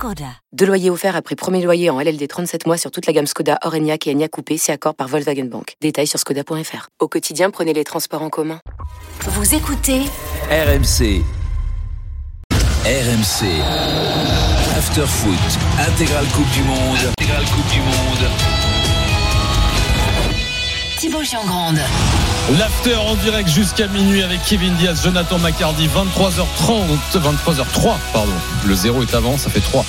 Skoda. Deux loyers offerts après premier loyer en LLD 37 mois sur toute la gamme Skoda, Orenia et Enya Coupé, c'est accord par Volkswagen Bank. Détails sur skoda.fr. Au quotidien, prenez les transports en commun. Vous écoutez RMC. RMC. After Foot. Intégrale Coupe du Monde. Intégrale Coupe du Monde. Thibaut Giangrande. L'after en direct jusqu'à minuit avec Kevin Diaz, Jonathan McCardy, 23h30, 23h03, pardon. Le zéro est avant, ça fait 3.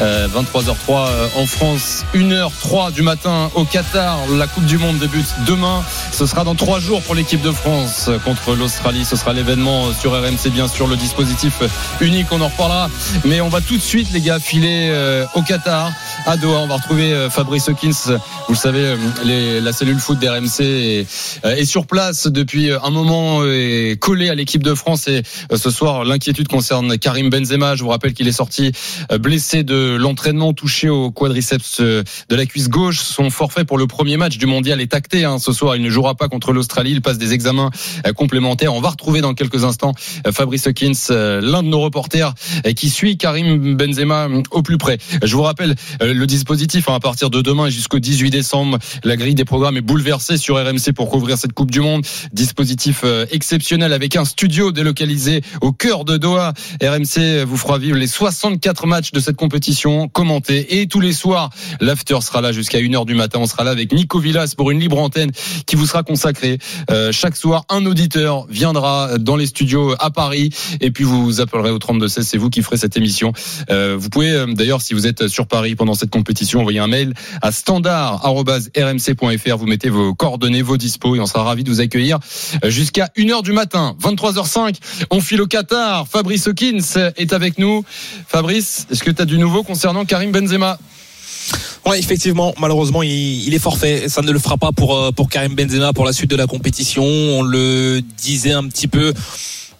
Euh, 23h03 euh, en France, 1h03 du matin au Qatar. La Coupe du Monde débute demain. Ce sera dans 3 jours pour l'équipe de France contre l'Australie. Ce sera l'événement sur RMC, bien sûr, le dispositif unique, on en reparlera. Mais on va tout de suite, les gars, filer euh, au Qatar, à Doha. On va retrouver euh, Fabrice Hawkins. Vous le savez, euh, la cellule foot d'RMC est, est sur place depuis un moment est collé à l'équipe de France et ce soir l'inquiétude concerne Karim Benzema. Je vous rappelle qu'il est sorti blessé de l'entraînement touché au quadriceps de la cuisse gauche. Son forfait pour le premier match du mondial est acté. Hein. Ce soir, il ne jouera pas contre l'Australie. Il passe des examens complémentaires. On va retrouver dans quelques instants Fabrice Hawkins, l'un de nos reporters qui suit Karim Benzema au plus près. Je vous rappelle le dispositif hein, à partir de demain jusqu'au 18 décembre. La grille des programmes est bouleversée sur RMC pour couvrir cette Coupe du Monde. Dispositif exceptionnel avec un studio délocalisé au cœur de Doha. RMC vous fera vivre les 64 matchs de cette compétition commentés et tous les soirs, l'after sera là jusqu'à 1h du matin. On sera là avec Nico Villas pour une libre antenne qui vous sera consacrée. Euh, chaque soir, un auditeur viendra dans les studios à Paris et puis vous vous appellerez au 32 16. C'est vous qui ferez cette émission. Euh, vous pouvez d'ailleurs, si vous êtes sur Paris pendant cette compétition, envoyer un mail à standard@rmc.fr. Vous mettez vos coordonnées, vos dispos et on sera ravi de vous accueillir jusqu'à 1h du matin, 23h05. On file au Qatar. Fabrice Hawkins est avec nous. Fabrice, est-ce que tu as du nouveau concernant Karim Benzema? Ouais, effectivement, malheureusement, il, il, est forfait. Ça ne le fera pas pour pour Karim Benzema pour la suite de la compétition. On le disait un petit peu.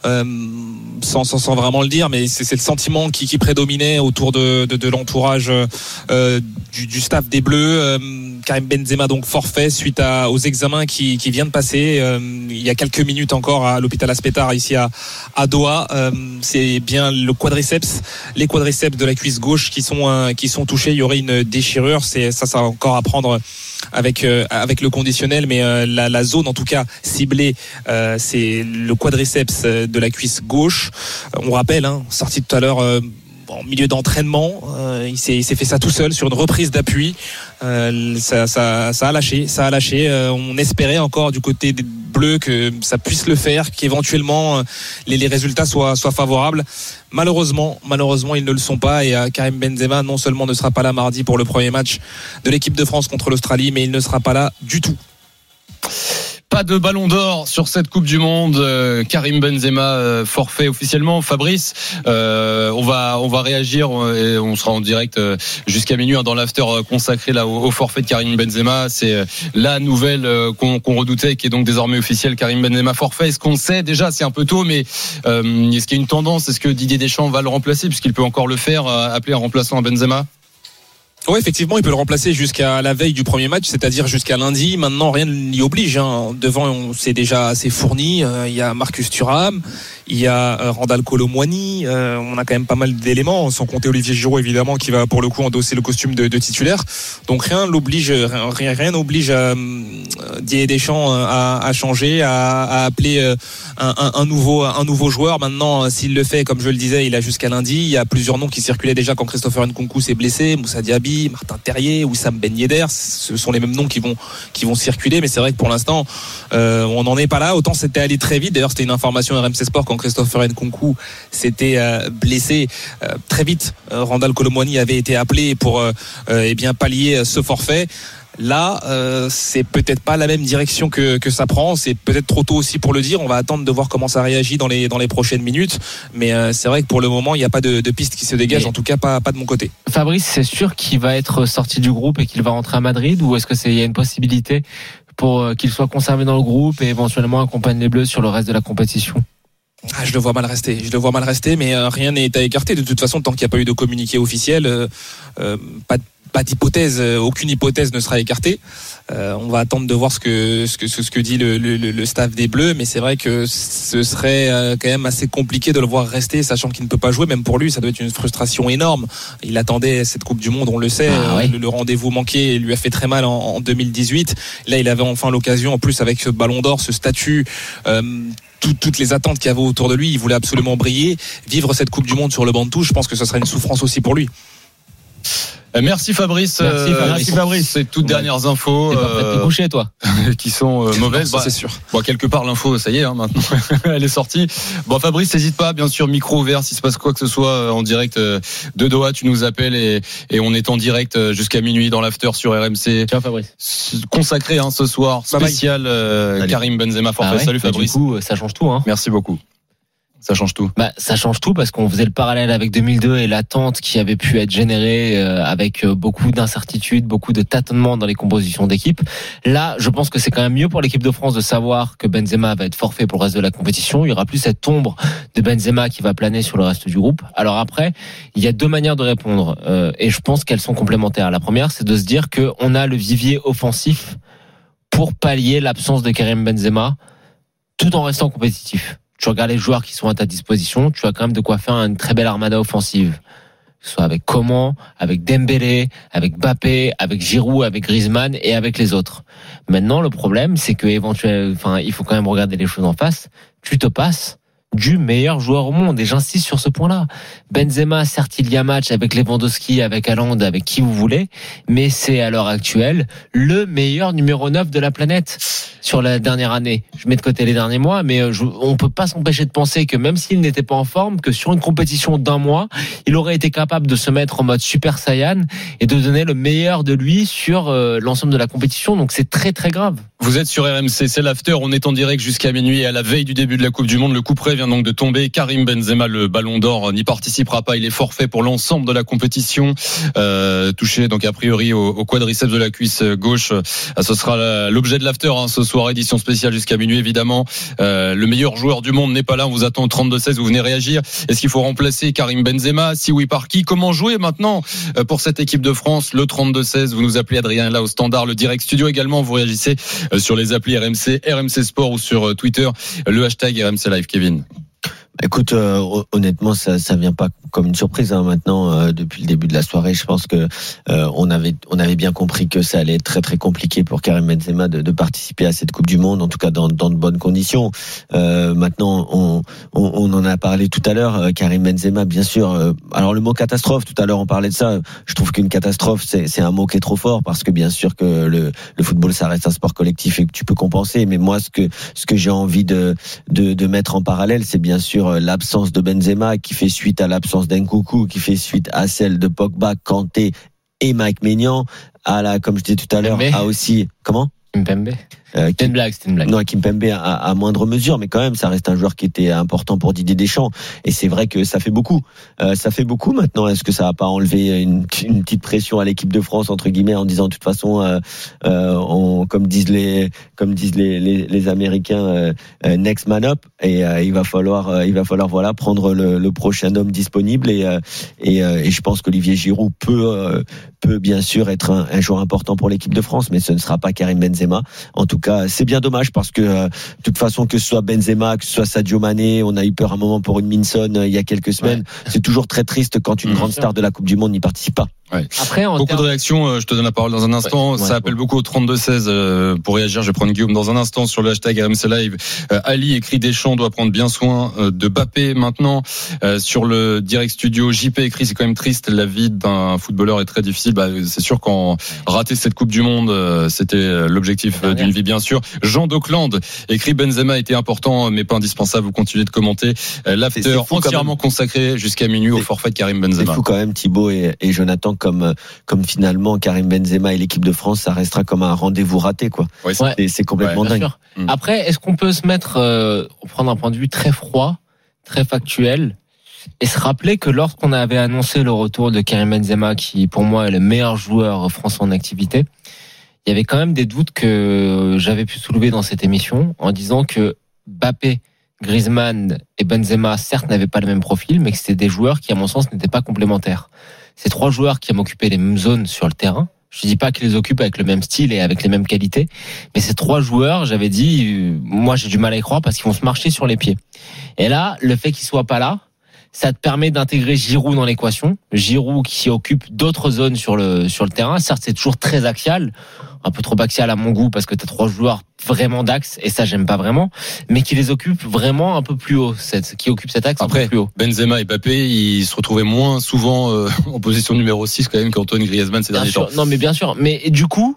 Euh, sans, sans, vraiment le dire, mais c'est le sentiment qui, qui, prédominait autour de, de, l'entourage euh, du, staff des Bleus. Euh, Karim Benzema donc forfait suite à, aux examens qui, qui vient de passer il y a quelques minutes encore à l'hôpital Aspetar ici à, à Doha. C'est bien le quadriceps, les quadriceps de la cuisse gauche qui sont qui sont touchés. Il y aurait une déchirure. C'est ça, ça va encore à prendre avec euh, avec le conditionnel, mais euh, la, zone en tout cas ciblée, euh, c'est le quadriceps de la cuisse gauche. On rappelle, hein, sorti tout à l'heure en milieu d'entraînement. Il s'est fait ça tout seul sur une reprise d'appui. Ça, a lâché, ça a lâché. On espérait encore du côté des Que ça puisse le faire, qu'éventuellement les, les, résultats soient, soient favorables. Malheureusement, malheureusement, ils ne le sont pas. Et Karim Benzema non seulement ne sera pas là mardi pour le premier match de l'équipe de France contre l'Australie, mais il ne sera pas là du tout. Pas de ballon d'or sur cette Coupe du Monde. Euh, Karim Benzema euh, forfait officiellement. Fabrice, euh, on va on va réagir et on sera en direct jusqu'à minuit hein, dans l'after consacré là au, au, forfait de Karim Benzema. C'est la nouvelle qu'on qu redoutait qui est donc désormais officielle. Karim Benzema forfait. Est-ce qu'on sait déjà? C'est un peu tôt, mais est-ce qu'il y a une tendance? Est-ce que Didier Deschamps va le remplacer puisqu'il peut encore le faire, appeler un remplaçant à Benzema? Oui, effectivement, il peut le remplacer jusqu'à la veille du premier match, c'est-à-dire jusqu'à lundi. Maintenant, rien n'y oblige. Hein. Devant, c'est déjà assez fourni. Il y a Marcus Thuram, il y a Randall Colomwani. on a quand même pas mal d'éléments, sans compter Olivier Giroud, évidemment, qui va pour le coup endosser le costume de, titulaire. Donc rien n'oblige, rien, rien n'oblige euh, Didier Deschamps à, changer, à, appeler un, nouveau, un nouveau joueur. Maintenant, s'il le fait, comme je le disais, il a jusqu'à lundi. Il y a plusieurs noms qui circulaient déjà quand Christopher Nkunku s'est blessé, Moussa Diaby. Martin Terrier, Wissam Ben Yedder, ce sont les mêmes noms qui vont qui vont circuler, mais c'est vrai que pour l'instant euh, on n'en est pas là. Autant c'était allé très vite. D'ailleurs c'était une information RMC Sport quand Christopher Nkunku s'était euh, blessé euh, très vite. Randall Colomwani avait été appelé pour eh bien pallier ce forfait. Là, euh, c'est peut-être pas la même direction que, que ça prend. C'est peut-être trop tôt aussi pour le dire. On va attendre de voir comment ça réagit dans les, dans les prochaines minutes. Mais euh, c'est vrai que pour le moment, il n'y a pas de, de, piste qui se dégage. En tout cas, pas, pas de mon côté. Fabrice, c'est sûr qu'il va être sorti du groupe et qu'il va rentrer à Madrid ou est-ce que c'est il y a une possibilité pour euh, qu'il soit conservé dans le groupe et éventuellement accompagne les Bleus sur le reste de la compétition? Ah, je le vois mal rester. Je le vois mal rester, mais euh, rien n'est à écarter. De toute façon, tant qu'il n'y a pas eu de communiqué officiel, euh, euh, pas, pas d'hypothèse, euh, aucune hypothèse ne sera écartée. Euh, on va attendre de voir ce que ce que ce que dit le, le, le staff des Bleus, mais c'est vrai que ce serait quand même assez compliqué de le voir rester, sachant qu'il ne peut pas jouer. Même pour lui, ça doit être une frustration énorme. Il attendait cette Coupe du Monde, on le sait. Ah. Le, le rendez-vous manqué lui a fait très mal en, en 2018. Là, il avait enfin l'occasion, en plus avec ce Ballon d'Or, ce statut. Tout- toutes les attentes qu'il y avait autour de lui, il voulait absolument briller, vivre cette Coupe du Monde sur le banc de touche. Je pense que ce serait une souffrance aussi pour lui. Euh, Merci Fabrice. Merci, Euh, Fabrice. Ces toutes dernières infos T'es pas prêt de te euh, coucher, toi qui sont euh, mauvaises. Ça, Bah, c'est sûr. Bon, quelque part, l'info, ça y est, hein, maintenant, elle est sortie. Bon, Fabrice, n'hésite pas, bien sûr, micro ouvert, s'il se passe quoi que ce soit en direct euh, de Doha, tu nous appelles et, et on est en direct euh, jusqu'à minuit dans l'after sur RMC. Ciao, Fabrice. Consacré hein, ce soir, Bye bye. spécial euh. Karim Benzema forfait. Ah ouais Salut Bah, Fabrice. Du coup, ça change tout. Hein. Merci beaucoup. Ça change tout. Bah, ça change tout parce qu'on faisait le parallèle avec 2002 et l'attente qui avait pu être générée euh, avec euh, beaucoup d'incertitudes, beaucoup de tâtonnements dans les compositions d'équipe. Là, je pense que c'est quand même mieux pour l'équipe de France de savoir que Benzema va être forfait pour le reste de la compétition. Il y aura plus cette ombre de Benzema qui va planer sur le reste du groupe. Alors après, il y a deux manières de répondre euh, et je pense qu'elles sont complémentaires. La première, c'est de se dire que on a le vivier offensif pour pallier l'absence de Karim Benzema tout en restant compétitif. Tu regardes les joueurs qui sont à ta disposition, tu as quand même de quoi faire une très belle armada offensive. Soit avec Coman, avec Dembélé, avec Bappé, avec Giroud, avec Griezmann et avec les autres. Maintenant, le problème, c'est que éventuellement, enfin, il faut quand même regarder les choses en face. Tu te passes du meilleur joueur au monde et j'insiste sur ce point-là. Benzema, certes, il y a match avec Lewandowski, avec Haaland, avec qui vous voulez, mais c'est à l'heure actuelle le meilleur numéro 9 de la planète sur la dernière année. Je mets de côté les derniers mois, mais euh, je, on peut pas s'empêcher de penser que même s'il n'était pas en forme, que sur une compétition d'un mois, il aurait été capable de se mettre en mode Super Saiyan et de donner le meilleur de lui sur euh, l'ensemble de la compétition. Donc c'est très très grave. Vous êtes sur RMC, c'est l'after. On est en direct jusqu'à minuit et à la veille du début de la Coupe du Monde. Le coup près vient donc de tomber. Karim Benzema, le Ballon d'Or, n'y participera pas. Il est forfait pour l'ensemble de la compétition. Euh, touché donc a priori au, quadriceps de la cuisse gauche. Euh, Ce sera l'objet de l'after hein, ce soir, édition spéciale jusqu'à minuit évidemment. Euh, le meilleur joueur du monde n'est pas là. On vous attend au 32-16. Vous venez réagir. Est-ce qu'il faut remplacer Karim Benzema? Si oui, par qui? Comment jouer maintenant euh, pour cette équipe de France? Le 32-16. Vous nous appelez Adrien là au standard. Le direct studio également. Vous réagissez sur les applis RMC, RMC Sport ou sur euh, Twitter, le hashtag RMC Live. Kevin. Écoute, euh, hon- honnêtement, ça ça vient pas comme une surprise hein, maintenant. euh, depuis le début de la soirée, je pense que euh, on avait on avait bien compris que ça allait être très très compliqué pour Karim Benzema de, de participer à cette Coupe du Monde, en tout cas dans, dans de bonnes conditions. Euh, maintenant, on, on, on en a parlé tout à l'heure. euh, Karim Benzema, bien sûr. euh, alors le mot catastrophe, tout à l'heure on parlait de ça. Je trouve qu'une catastrophe, c'est un mot qui est trop fort parce que bien sûr que le, le football, ça reste un sport collectif et que tu peux compenser. Mais moi, ce que ce que j'ai envie de de, de mettre en parallèle, c'est bien sûr euh, l'absence de Benzema qui fait suite à l'absence d'Nkoukou, qui fait suite à celle de Pogba, Kanté et Mike Maignan, à la, comme je disais tout à l'heure, a aussi comment? Kimpembe. Euh, C'était une blague, c'était une blague. non, Kimpembe à, à moindre mesure, mais quand même, ça reste un joueur qui était important pour Didier Deschamps. Et c'est vrai que ça fait beaucoup. Euh, ça fait beaucoup maintenant. Est-ce que ça va pas enlever une, une petite pression à l'équipe de France entre guillemets en disant de toute façon, euh, euh, on, comme disent les, comme disent les, les, les Américains, euh, euh, next man up. Et euh, il va falloir, euh, il va falloir voilà prendre le, le prochain homme disponible. Et euh, et, euh, et je pense qu'Olivier Giroud peut peut bien sûr être un, un joueur important pour l'équipe de France, mais ce ne sera pas Karim Benzema. En tout cas, c'est bien dommage parce que euh, de toute façon, que ce soit Benzema, que ce soit Sadio Mané, on a eu peur un moment pour une Minson euh, il y a quelques semaines. C'est toujours très triste quand une grande star de la Coupe du Monde n'y participe pas. Après, en Beaucoup de termes- réactions, euh, je te donne la parole dans un instant. Ouais, ça ouais, appelle ouais. beaucoup au 32-16 euh, pour réagir. Je vais prendre Guillaume dans un instant sur le hashtag RMC Live. Euh, Ali écrit Deschamps doit prendre bien soin euh, de Bappé maintenant. Euh, sur le direct studio, JP écrit c'est quand même triste. La vie d'un footballeur est très difficile. Bah, c'est sûr qu'en rater cette Coupe du Monde, euh, c'était l'objectif euh, d'une vie bien sûr. Jean d'Auckland écrit Benzema était important mais pas indispensable. Vous continuez de commenter. Euh, C'est- L'after c'est entièrement consacré jusqu'à minuit au C'est- forfait de Karim C'est Benzema. fou quand même Thibaut et, et Jonathan comme euh, comme finalement Karim Benzema et l'équipe de France, ça restera comme un rendez-vous raté quoi. Ouais, c'est- Ouais. Et c'est complètement dingue. sûr. Mm. Après, est-ce qu'on peut se mettre, euh, prendre un point de vue très froid, très factuel, et se rappeler que lorsqu'on avait annoncé le retour de Karim Benzema, qui pour moi est le meilleur joueur français en activité, il y avait quand même des doutes que j'avais pu soulever dans cette émission en disant que Bappé, Griezmann et Benzema, certes, n'avaient pas le même profil, mais que c'était des joueurs qui, à mon sens, n'étaient pas complémentaires. Ces trois joueurs qui aiment occuper les mêmes zones sur le terrain. Je dis pas qu'ils les occupent avec le même style et avec les mêmes qualités, mais ces trois joueurs, j'avais dit, euh, moi j'ai du mal à y croire parce qu'ils vont se marcher sur les pieds. Et là, le fait qu'ils soient pas là, ça te permet d'intégrer Giroud dans l'équation. Giroud qui occupe d'autres zones sur le sur le terrain. Certes, c'est toujours très axial, un peu trop axial à mon goût parce que tu as trois joueurs vraiment d'axe et ça j'aime pas vraiment, mais qui les occupe vraiment un peu plus haut, cette, qui occupe cet axe un Après, peu plus haut. Benzema et Mbappé, ils se retrouvaient moins souvent euh, en position numéro 6 quand même qu'Antoine Griezmann ces Bien derniers sûr, temps. non mais bien sûr, mais du coup.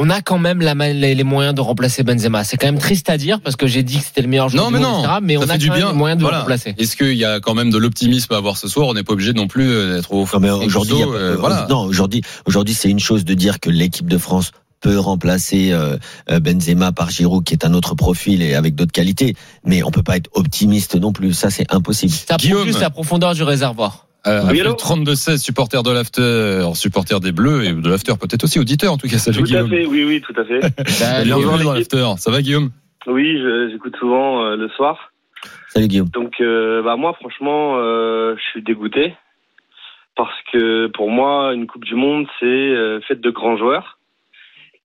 On a quand même la, les les moyens de remplacer Benzema. C'est quand même triste à dire parce que j'ai dit que c'était le meilleur joueur Non, du mais monde, non, etc. Mais ça on fait a du quand même bien. les moyens de Voilà. le remplacer. Est-ce qu'il y a quand même de l'optimisme à avoir ce soir? On n'est pas obligé non plus euh, d'être au au aujourd'hui, euh, voilà. non, aujourd'hui, aujourd'hui, c'est une chose de dire que l'équipe de France peut remplacer euh, euh, Benzema par Giroud, qui est un autre profil et avec d'autres qualités, mais on peut pas être optimiste non plus. Ça, c'est impossible. Ça prouve Guillaume. juste la profondeur du réservoir. Euh, Oui, appel allô 32-16, supporter de l'after, supporter des Bleus et de l'after peut-être aussi auditeur en tout cas. Salut Tout à Guillaume. fait, oui, oui, tout à fait. Bienvenue dans l'after. Ça va Guillaume? Oui, j'écoute souvent euh, le soir. Salut Guillaume. Donc, euh, bah moi, franchement, euh, je suis dégoûté parce que pour moi, une Coupe du Monde, c'est euh, faite de grands joueurs.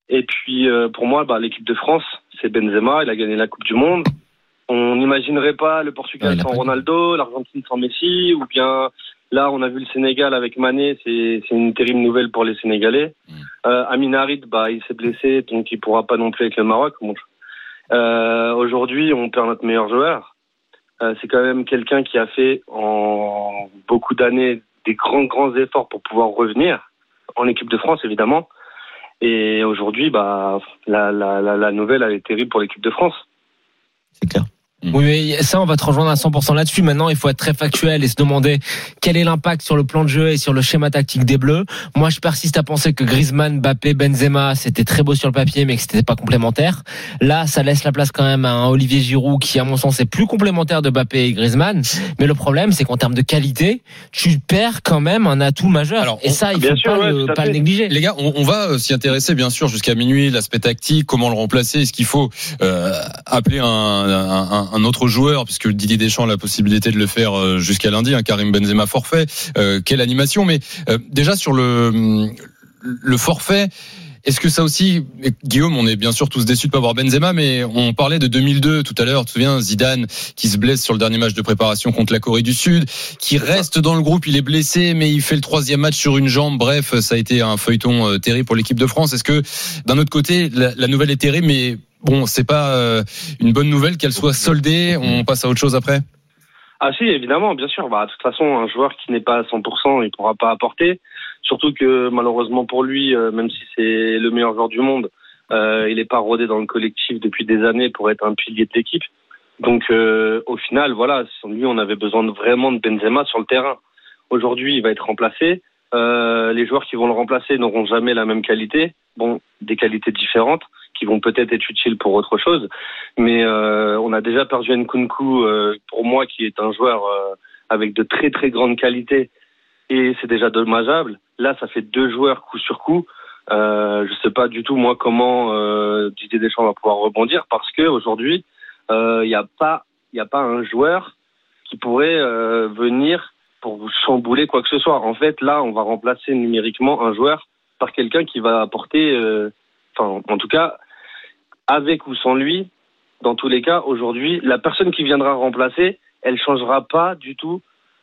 Et puis, euh, pour moi, bah, l'équipe de France, c'est Benzema. Il a gagné la Coupe du Monde. On n'imaginerait pas le Portugal sans Ronaldo, l'Argentine sans Messi, ou bien là, on a vu le Sénégal avec Mané. C'est une terrible nouvelle pour les Sénégalais. Mm. Euh, Amin Harid, bah, il s'est blessé, donc il pourra pas non plus avec le Maroc. Bon, euh, Aujourd'hui, on perd notre meilleur joueur. Euh, c'est quand même quelqu'un qui a fait en beaucoup d'années des grands grands efforts pour pouvoir revenir en équipe de France évidemment. Et aujourd'hui, bah la, la, la, la nouvelle elle est terrible pour l'équipe de France. C'est clair. Oui, mais ça, on va te rejoindre à 100% là-dessus. Maintenant, il faut être très factuel et se demander quel est l'impact sur le plan de jeu et sur le schéma tactique des Bleus. Moi, je persiste à penser que Griezmann, Mbappé, Benzema, c'était très beau sur le papier, mais que c'était pas complémentaire. Là, ça laisse la place quand même à un Olivier Giroud qui, à mon sens, est plus complémentaire de Mbappé et Griezmann. Mais le problème, c'est qu'en termes de qualité, tu perds quand même un atout majeur. Alors, et ça, il faut sûr, pas, ouais, le, pas négliger. Les gars, on, on va euh, s'y intéresser bien sûr jusqu'à minuit, l'aspect tactique, comment le remplacer, est-ce qu'il faut euh, appeler un, un, un- un autre joueur, puisque Didier Deschamps a la possibilité de le faire euh, jusqu'à lundi, un Karim Benzema forfait, euh, quelle animation, mais euh, déjà sur le, forfait, est-ce que ça aussi, Guillaume, on est bien sûr tous déçus de pas voir Benzema, mais on parlait de 2002 tout à l'heure, tu te souviens, Zidane qui se blesse sur le dernier match de préparation contre la Corée du Sud, qui reste dans le groupe, il est blessé, mais il fait le troisième match sur une jambe. Bref, ça a été un feuilleton terrible pour l'équipe de France. Est-ce que d'un autre côté, la, la nouvelle est terrible, mais bon, c'est pas euh, une bonne nouvelle qu'elle soit soldée. On passe à autre chose après. Ah si, évidemment, bien sûr. Bah, de toute façon, un joueur qui n'est pas à 100%, il pourra pas apporter. Surtout que malheureusement pour lui, euh, même si c'est le meilleur joueur du monde, euh, il n'est pas rodé dans le collectif depuis des années pour être un pilier de l'équipe. Donc au final, voilà, lui, on avait besoin de, vraiment de Benzema sur le terrain. Aujourd'hui, il va être remplacé. Les joueurs qui vont le remplacer n'auront jamais la même qualité. Bon, des qualités différentes qui vont peut-être être utiles pour autre chose. Mais euh, on a déjà perdu Nkunku, euh, pour moi, qui est un joueur euh, avec de très très grandes qualités. Et c'est déjà dommageable. Là, ça fait deux joueurs coup sur coup. Euh, je sais pas du tout moi comment euh, Didier Deschamps va pouvoir rebondir parce que aujourd'hui, il n'y a pas, il a pas un joueur qui pourrait euh, venir pour chambouler quoi que ce soit. En fait, là, on va remplacer numériquement un joueur par quelqu'un qui va apporter, euh, enfin, en tout cas, avec ou sans lui, dans tous les cas, aujourd'hui, la personne qui viendra remplacer, elle changera pas du tout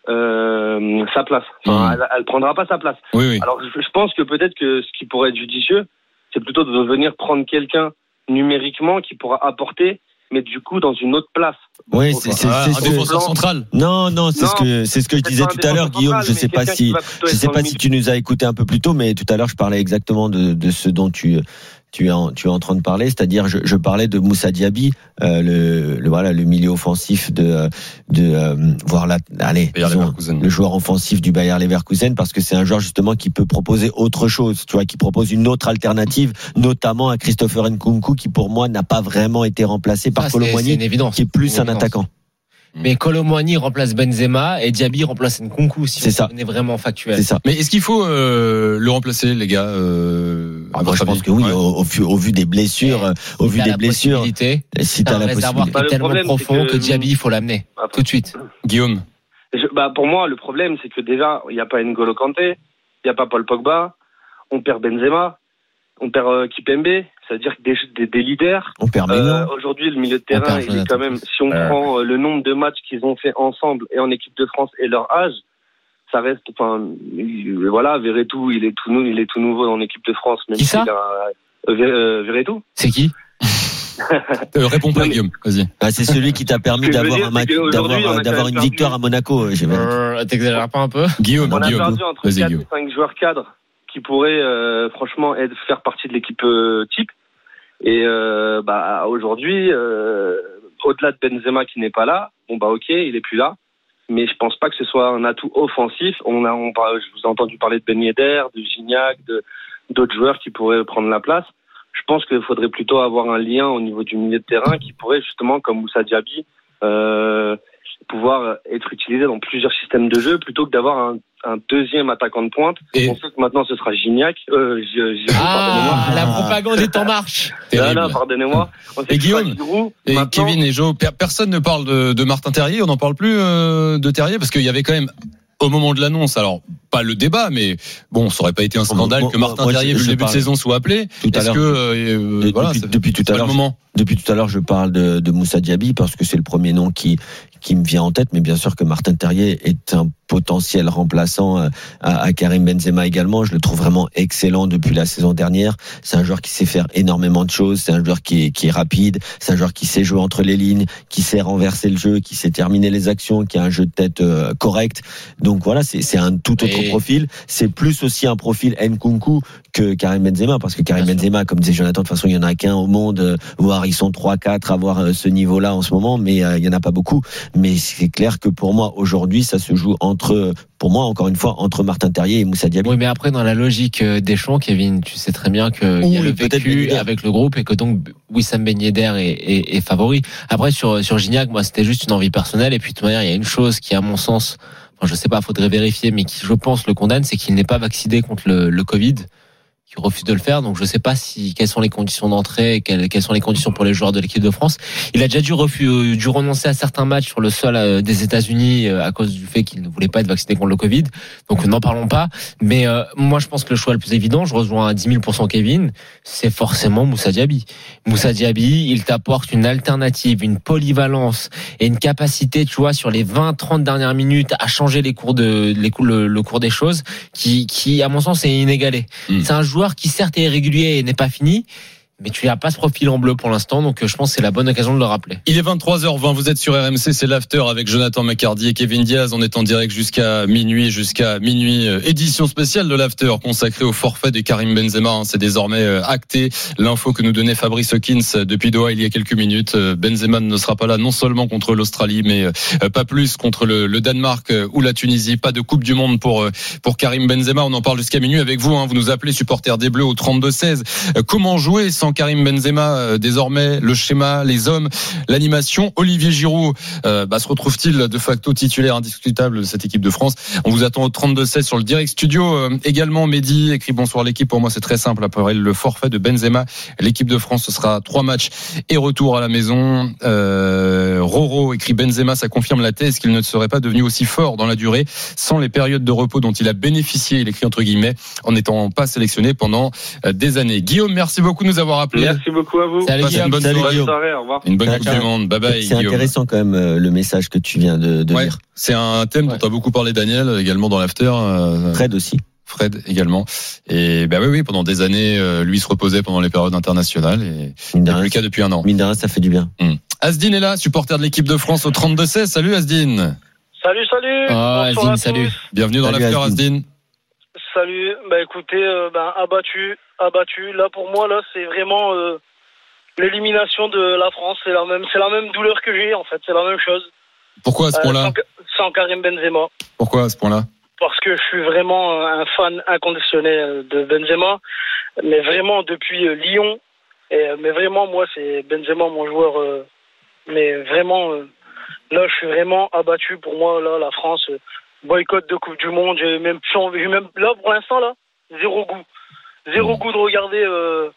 euh, sa place. Enfin, Mmh. elle, elle prendra pas sa place. Oui, oui. Alors, je, je pense que peut-être que ce qui pourrait être judicieux, c'est plutôt de venir prendre quelqu'un numériquement qui pourra apporter, mais du coup dans une autre place. Oui, c'est Ah, ce que- défenseur central. Non, non, c'est ce que c'est ce que je disais tout à l'heure, Guillaume. Je sais pas si je sais pas si tu nous as écouté un peu plus tôt, mais tout à l'heure je parlais exactement de, de ce dont tu tu es en, tu es en train de parler, c'est-à-dire je, je parlais de Moussa Diaby, euh, le, le voilà le milieu offensif de de euh, voir la allez Bayer disons, Leverkusen. le joueur offensif du Bayer Leverkusen parce que c'est un joueur justement qui peut proposer autre chose, tu vois, qui propose une autre alternative, notamment à Christopher Nkunku qui pour moi n'a pas vraiment été remplacé par c'est Colomboigny qui est plus Une un évidence. attaquant. Mais Colomboigny remplace Benzema et Diaby remplace Nkunku si C'est ça. on est vraiment factuel. C'est ça. Mais est-ce qu'il faut euh, le remplacer, les gars euh, Ah, moi, je pense que oui, Ouais. au, au vu, au vu des blessures, au vu des la blessures, possibilité. si T'as t'as un la réservoir possibilité. Bah, le tellement problème, profond que, que- Diaby, il faut l'amener tout de suite. Guillaume. Je- bah, pour moi, le problème, c'est que déjà, il n'y a pas N'Golo Kanté, il n'y a pas Paul Pogba, on perd Benzema, on perd euh, Kipembe, c'est-à-dire des, des, des leaders. On perd Euh. Aujourd'hui, le milieu de terrain, il est quand même, si on Euh. prend euh, le nombre de matchs qu'ils ont fait ensemble et en équipe de France et leur âge, ça reste, enfin, il- voilà, Verretou, il est tout nou, il est tout nouveau dans l'équipe de France, même Qui ça s'il a- euh, euh, Verretou. C'est qui Euh, réponds pas, Guillaume. Vas-y. Ah, c'est celui qui t'a permis d'avoir un une victoire à Monaco. Euh, T'exagères pas un peu Guillaume, On a Guillaume. perdu entre Vas-y, 4 Guillaume. et 5 joueurs cadres qui pourraient euh, franchement être, faire partie de l'équipe euh, type. Et euh, bah, aujourd'hui, au-delà de Benzema qui n'est pas là, bon bah ok, il est plus là. Mais je pense pas que ce soit un atout offensif. On a, on, je vous ai entendu parler de Ben Yedder, de Gignac, de d'autres joueurs qui pourraient prendre la place. Je pense qu'il faudrait plutôt avoir un lien au niveau du milieu de terrain qui pourrait justement, comme Moussa Diaby, euh, pouvoir être utilisé dans plusieurs systèmes de jeu plutôt que d'avoir un, un deuxième attaquant de pointe. Et- On sait que maintenant ce sera Gignac. Euh, Giroud, Ah, la Ah. propagande est en marche. Terrible. Non, non, pardonnez-moi. On sait Et Guillaume Giroud. Et Maintenant, Kevin et Joe, per- personne ne parle de, de Martin Terrier, on n'en parle plus euh, de Terrier parce qu'il y avait quand même au moment de l'annonce, alors pas le débat, mais bon, ça aurait pas été un scandale Moi, que Martin moi, Terrier, vu le début de saison, soit appelé. Tout à l'heure. euh, voilà, depuis, depuis tout à l'heure, Depuis tout à l'heure, je parle de, de Moussa Diaby parce que c'est le premier nom qui qui me vient en tête, mais bien sûr que Martin Terrier est un potentiel remplaçant euh, à, à Karim Benzema également. Je le trouve vraiment excellent depuis la saison dernière. C'est un joueur qui sait faire énormément de choses. C'est un joueur qui est, qui est rapide. C'est un joueur qui sait jouer entre les lignes, qui sait renverser le jeu, qui sait terminer les actions, qui a un jeu de tête euh, correct. Donc voilà, c'est un tout autre Et- profil. C'est plus aussi un profil Nkunku que Karim Benzema parce que Karim Bien sûr. Benzema, comme disait Jonathan, de toute façon, il y en a qu'un au monde, euh, voire ils sont trois, quatre à avoir euh, ce niveau-là en ce moment, mais euh, il y en a pas beaucoup. Mais c'est clair que pour moi, aujourd'hui, ça se joue entre, pour moi, encore une fois, entre Martin Terrier et Moussa Diaby. Oui, mais après, dans la logique euh, des champs, Kevin, tu sais très bien qu'il y a Oui, le vécu avec le groupe et que donc Wissam Ben Yedder est, est, est favori. Après, sur, sur Gignac, moi, c'était juste une envie personnelle. Et puis, de toute manière, il y a une chose qui, à mon sens, enfin, je sais pas, faudrait vérifier, mais qui, je pense, le condamne, c'est qu'il n'est pas vacciné contre le, le Covid qui refuse de le faire. Donc je sais pas si quelles sont les conditions d'entrée, quelles, quelles sont les conditions pour les joueurs de l'équipe de France. Il a déjà dû, refu- euh, dû renoncer à certains matchs sur le sol euh, des États-Unis euh, à cause du fait qu'il ne voulait pas être vacciné contre le Covid. Donc n'en parlons pas. Mais euh, moi je pense que le choix le plus évident, je rejoins à 10 000 Kevin, c'est forcément Moussa Diaby. Moussa Diaby, il t'apporte une alternative, une polyvalence et une capacité, tu vois, sur les 20-30 dernières minutes à changer les cours de les le, le cours des choses, qui, qui à mon sens est inégalé. Mm. C'est un joueur qui certes est irrégulier et n'est pas fini, mais tu n'as pas ce profil en bleu pour l'instant, donc euh, je pense que c'est la bonne occasion de le rappeler. Il est 23h20, vous êtes sur RMC, c'est l'after avec Jonathan McCardy et Kevin Diaz. On est en direct jusqu'à minuit, jusqu'à minuit. euh, Édition spéciale de l'after consacrée au forfait de Karim Benzema. hein. C'est désormais euh, acté. L'info que nous donnait Fabrice Hawkins depuis Doha il y a quelques minutes. Benzema ne sera pas là non seulement contre l'Australie, mais pas plus contre le, Danemark ou la Tunisie. Pas de Coupe du Monde pour, pour Karim Benzema. On en parle jusqu'à minuit avec vous. hein. Vous nous appelez supporters des Bleus au 32-16. Euh, Comment jouer sans Karim Benzema euh, désormais Le schéma, les hommes, l'animation. Olivier Giroud euh, bah, se retrouve-t-il de facto titulaire indiscutable de cette équipe de France? On vous attend au 32-16 sur le direct studio. Euh, également, Mehdi écrit bonsoir l'équipe. Pour moi, c'est très simple. Après le forfait de Benzema, l'équipe de France, ce sera trois matchs et retour à la maison. Roro écrit Benzema, ça confirme la thèse qu'il ne serait pas devenu aussi fort dans la durée sans les périodes de repos dont il a bénéficié, il écrit entre guillemets, en n'étant pas sélectionné pendant des années. Guillaume, merci beaucoup de nous avoir Merci beaucoup à vous. Salut, Passez une bonne Salut, soirée. Soirée, au revoir. Une bonne C'est Coupe du Monde. Bye bye, C'est intéressant quand même euh, le message que tu viens de, de Ouais, lire. c'est un thème dont tu as beaucoup parlé, Daniel, également dans l'after. euh, Fred aussi. Fred également. Et ben oui, oui, pendant des années, euh, lui se reposait pendant les période internationales et Mine de c'est rien, plus le cas depuis un an. mine de rien, ça fait du bien. Asdin est là, supporter de l'équipe de France au 32-16. Salut Asdin. Salut, salut. Ah, à salut. Bienvenue dans l'after Asdin. Asdin. Salut. Bah écoutez, euh, ben, abattu, abattu. Là pour moi, là c'est vraiment euh, l'élimination de la France. C'est la même, c'est la même douleur que j'ai en fait. C'est la même chose. Pourquoi à ce Euh, point-là sans, sans Karim Benzema, Pourquoi à ce point-là parce que je suis vraiment un fan inconditionnel de Benzema, mais vraiment depuis euh, Lyon. Et, mais vraiment, moi, c'est Benzema mon joueur, euh, mais vraiment Là, je suis vraiment abattu. Pour moi, là, la France, boycott de Coupe du Monde. J'ai même, j'ai même, là, pour l'instant, là, zéro goût. Zéro goût de regarder euh,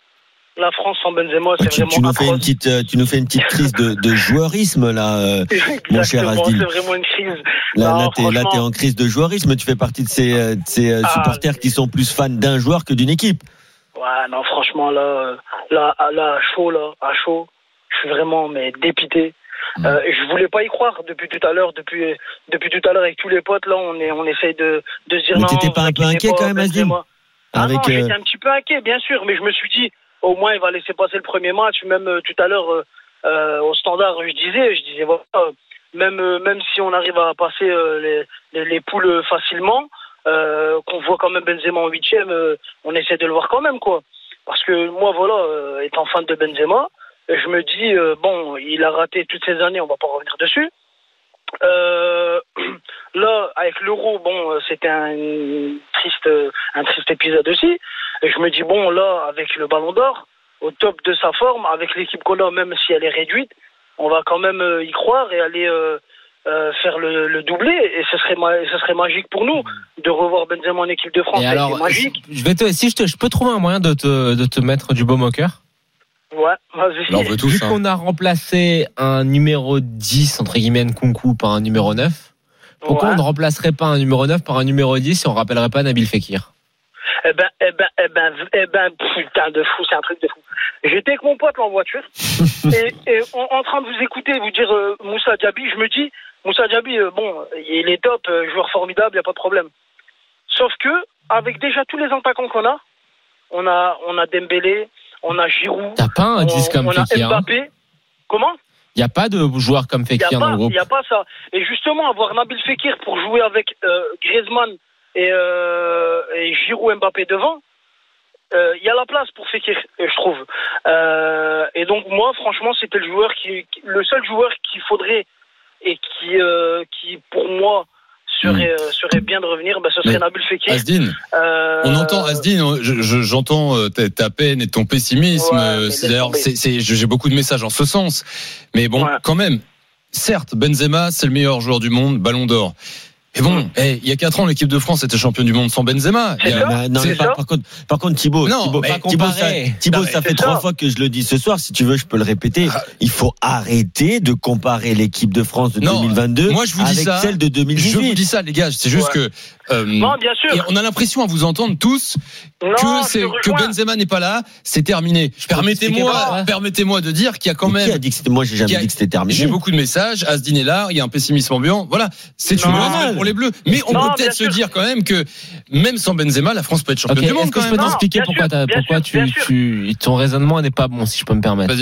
la France sans Benzema. C'est Tu, nous fais une petite, euh, tu nous fais une petite crise de, de joueurisme là, euh, mon cher Asdil. c'est vraiment une crise. Là, là, t'es, franchement. en crise de joueurisme. Tu fais partie de ces, de ces Ah, supporters qui sont plus fans d'un joueur que d'une équipe. Ouais, non, franchement, là, là, à- là, à chaud, là, à chaud, je suis vraiment, mais dépité. Mm. Euh, je voulais pas y croire depuis tout à l'heure, depuis, depuis tout à l'heure avec tous les potes, là, on est, on essaye de, de se dire Mais non. t'étais pas un peu inquiet pas, quand même, Benzema. Ah Avec, non, euh, j'étais un petit peu inquiet, bien sûr, mais je me suis dit, au moins, il va laisser passer le premier match. Même euh, tout à l'heure, euh, euh, au standard, je disais, je disais, voilà, euh, même, euh, même si on arrive à passer euh, les, les, les poules facilement, euh, qu'on voit quand même Benzema en huitième, euh, on essaie de le voir quand même, quoi. Parce que moi, voilà, euh, étant fan de Benzema, je me dis, euh, bon, il a raté toutes ces années, on va pas revenir dessus. Euh, là, avec l'euro, bon, euh, c'était un triste, euh, un triste épisode aussi. Et je me dis, bon, là, avec le ballon d'or, au top de sa forme, avec l'équipe qu'on a, même si elle est réduite, on va quand même y croire et aller euh, euh, faire le, le doublé. Et ce serait, ce serait magique pour nous de revoir Benzema en équipe de France. Et alors, magique. je vais te, si je, te, je peux trouver un moyen de te, de te mettre du baume au cœur? Ouais, vas-y. Là, on veut tous. Vu hein. qu'on a remplacé un numéro 10, entre guillemets, Nkunku par un numéro 9, pourquoi Ouais. on ne remplacerait pas un numéro 9 par un numéro 10 et on rappellerait pas Nabil Fekir? Eh ben, eh ben, eh ben, eh ben, putain de fou, c'est un truc de fou. J'étais avec mon pote en voiture et, et en, en train de vous écouter, vous dire euh, Moussa Diaby, je me dis, Moussa Diaby, euh, bon, il est top, euh, joueur formidable, il n'y a pas de problème. Sauf que, avec déjà tous les attaquants qu'on a, on a, on a Dembélé, on a Giroud, T'as pas un on, 10 comme on a hein Mbappé. Comment? Il n'y a pas de joueur comme n'y Fekir dans le groupe. il y a pas ça. Et justement, avoir Nabil Fekir pour jouer avec euh, Griezmann et, euh, et Giroud Mbappé devant, euh, il y a la place pour Fekir, euh, je trouve. Euh, et donc moi, franchement, c'était le joueur qui, le seul joueur qu'il faudrait et qui, euh, qui pour moi serait, euh, serait bien de revenir, ben, ce serait Nabil Fekir. Asdin, Euh, on entend Asdin, je- je- j'entends euh, ta, peine et ton pessimisme. Ouais, euh, c'est d'ailleurs, j'ai beaucoup de messages en ce sens. Mais bon, Ouais. quand même, certes, Benzema, c'est le meilleur joueur du monde, Ballon d'Or. Mais bon, eh, il y a 4 ans, l'équipe de France était championne du monde sans Benzema. A- C'est ça Mais non, c'est par, contre, par contre, Thibaut, Non, Thibaut, mais Thibaut, comparer. ça, Thibaut, Non, mais ça c'est fait trois fois que je le dis ce soir. Si tu veux, je peux le répéter. Ah. Il faut arrêter de comparer l'équipe de France de Non, 2022 moi, je vous dis avec ça. celle de Je vous 2018. dis ça, les gars, c'est juste Ouais. que. Euh, Non, bien sûr. et on a l'impression à vous entendre tous Non, que. Benzema n'est pas là, c'est terminé. Permettez-moi, de dire qu'il y a quand Mais Qui a même. dit que c'était moi J'ai jamais a- dit que c'était terminé. J'ai beaucoup de messages. À ce dîner-là, il y a un pessimisme ambiant. Voilà, c'est une nouvelle pour les Bleus. Mais on Non, peut peut-être se dire quand même que même sans Benzema, la France peut être championne Ok, du monde Est-ce que quand je peux même. t'expliquer pourquoi, sûr, t'as- bien pourquoi sûr, tu, bien sûr. tu, ton raisonnement n'est pas bon, si je peux me permettre.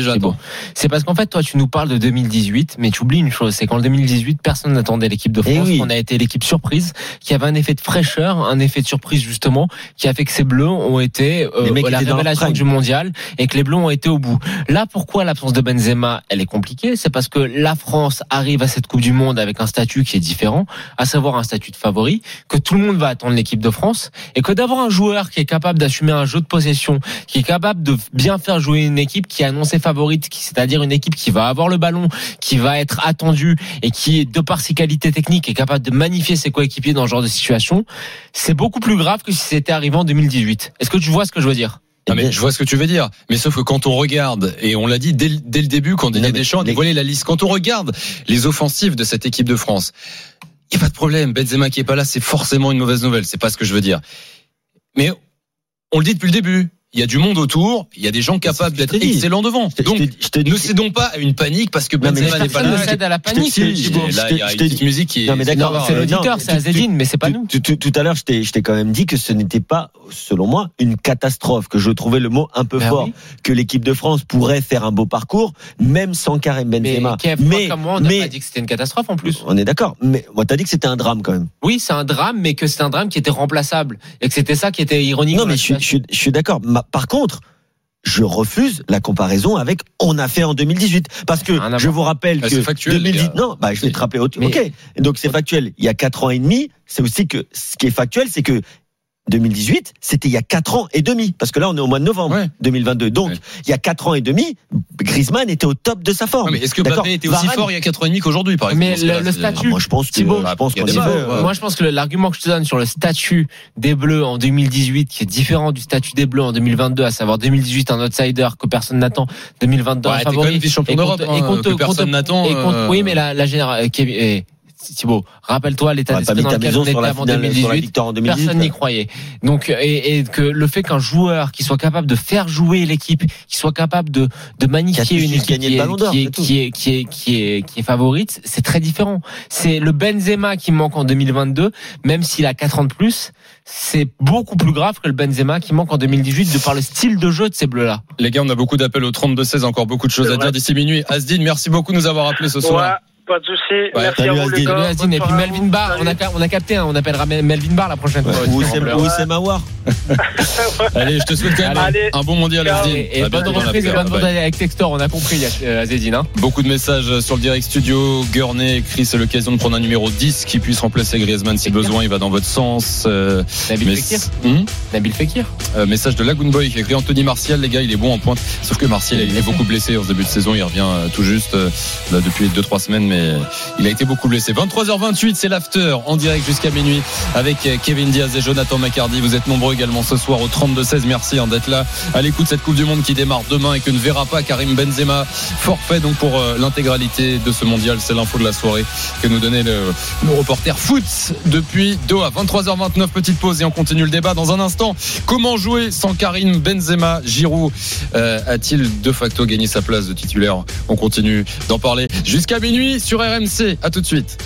C'est parce qu'en fait, toi, tu nous parles de 2018, mais tu oublies une chose, c'est qu'en 2018, personne n'attendait l'équipe de Eh France. On a été l'équipe surprise, qui avait un effet de fraîcheur, un effet de surprise justement, qui a fait que ces Bleus ont été euh, la révélation du mondial et que les Bleus ont été au bout. Là, pourquoi l'absence de Benzema, elle est compliquée? C'est parce que la France arrive à cette Coupe du Monde avec un statut qui est différent, à savoir un statut de favori, que tout le monde va attendre l'équipe de France, et que d'avoir un joueur qui est capable d'assumer un jeu de possession, qui est capable de bien faire jouer une équipe qui est annoncée favorite, c'est-à-dire une équipe qui va avoir le ballon, qui va être attendue et qui, de par ses qualités techniques, est capable de magnifier ses coéquipiers dans ce genre de situation, c'est beaucoup plus grave que si c'était arrivé en 2018. Est-ce que tu vois ce que je veux dire? Non, mais je vois ce que tu veux dire. Mais sauf que quand on regarde, et on l'a dit dès, le- dès le début, quand Didier Deschamps a dévoilé la liste, quand on regarde les offensives de cette équipe de France, il n'y a pas de problème. Benzema qui est pas là, c'est forcément une mauvaise nouvelle. C'est pas ce que je veux dire. Mais on le dit depuis le début. Il y a du monde autour. Il y a des gens capables d'être excellents devant. Donc, ne cédons pas à une panique parce que mais Benzema n'est pas Personne ne là. cède à la panique. là, il y a une petite musique qui est. Non, mais d'accord, c'est l'auditeur, mais c'est Azedine, mais c'est pas nous. tout- à l'heure, je t'ai, quand même dit que ce n'était pas, selon moi, une catastrophe, que je trouvais le mot un peu Ben fort, que l'équipe de France pourrait faire un beau parcours, même sans Karim Mais Benzema. Toi comme moi, on n'a pas dit que c'était une catastrophe en plus. on est d'accord. Mais moi, t'as dit que c'était un drame quand même. Oui, c'est un drame, mais que c'est un drame qui était remplaçable et que c'était ça qui était ironique. Non, mais je suis d'accord. Ma- Par contre, je refuse la comparaison avec on a fait en 2018 parce que je vous rappelle Ah, que factuel, les 2018 gars. non bah je vais te rappeler autre Mais- ok. Donc c'est factuel. Il y a quatre ans et demi c'est aussi que ce qui est factuel c'est que 2018, c'était il y a 4 ans et demi, parce que là on est au mois de novembre Ouais. 2022. Donc Ouais. il y a 4 ans et demi, Griezmann était au top de sa forme. Ouais, mais est-ce que. Mbappé était aussi Varane- fort il y a 4 ans et demi qu'aujourd'hui, par exemple Mais le- le statut- Ah, Moi je pense que Thibaut, je pense débats, va. ouais. Moi, je pense que l'argument que je te donne sur le statut des Bleus en 2018, qui est différent du statut des Bleus en 2022, à savoir 2018 un outsider que personne n'attend, 2022 Ouais, un t'es quand favori. même vice-champion et d'Europe, contre- hein, et contre- que personne contre- n'attend, euh, Oui, mais la, la génération. Thibaut, rappelle-toi l'état d'esprit dans lequel maison on sur était la avant finale, sur la 2018. victoire en 2018. Personne n'y croyait. Donc, et, et que le fait qu'un joueur qui soit capable de faire jouer l'équipe, qui soit capable de, de magnifier une équipe qui est, qui, est, qui, est, qui, est, qui, est, qui est favorite, c'est très différent. C'est le Benzema qui manque en 2022, même s'il a 4 ans de plus, c'est beaucoup plus grave que le Benzema qui manque en 2018 de par le style de jeu de ces bleus-là. Les gars, on a beaucoup d'appels au 32-16, encore beaucoup de choses à dire d'ici minuit. Asdine, merci beaucoup de nous avoir appelés ce Ouais, soir. Pas de souci. Merci salut, à vous, les gars. Et puis Melvin. Barr, on a, Salut. on a capté, hein, on appellera Mel- Melvin Barr la prochaine fois. Ou c'est Mawar. Allez, je te souhaite quand même Allez. un bon mondial, Ciao. Asdine. Et, bonne reprise et bonne avec Textor, on a compris, euh, Azedine. Hein. Beaucoup de messages sur le direct studio. Gurney écrit c'est l'occasion de prendre un numéro 10 qui puisse remplacer Griezmann si besoin. Il va dans votre sens. Euh, Nabil mais- Fekir. Hum Nabil Fekir. Euh, message de Lagoon Boy qui écrit Anthony Martial, les gars, il est bon en pointe. Sauf que Martial, il est beaucoup blessé en ce début de saison. Il revient euh, tout juste là, depuis 2-3 semaines, mais euh, il a été beaucoup blessé. 23h28, c'est l'after en direct jusqu'à minuit avec euh, Kevin Diaz et Jonathan McCardy. Vous êtes nombreux également ce soir au 32-16. Merci hein, d'être là à l'écoute de cette Coupe du Monde qui démarre demain et que ne verra pas Karim Benzema. Forfait donc pour euh, l'intégralité de ce mondial. C'est l'info de la soirée que nous donnait le, le reporter foot depuis Doha. 23h29, petite pause et on continue le débat dans un instant. Comment jouer sans Karim Benzema? Giroud a-t-il de facto gagné sa place de titulaire? On continue d'en parler jusqu'à minuit sur RMC. À tout de suite.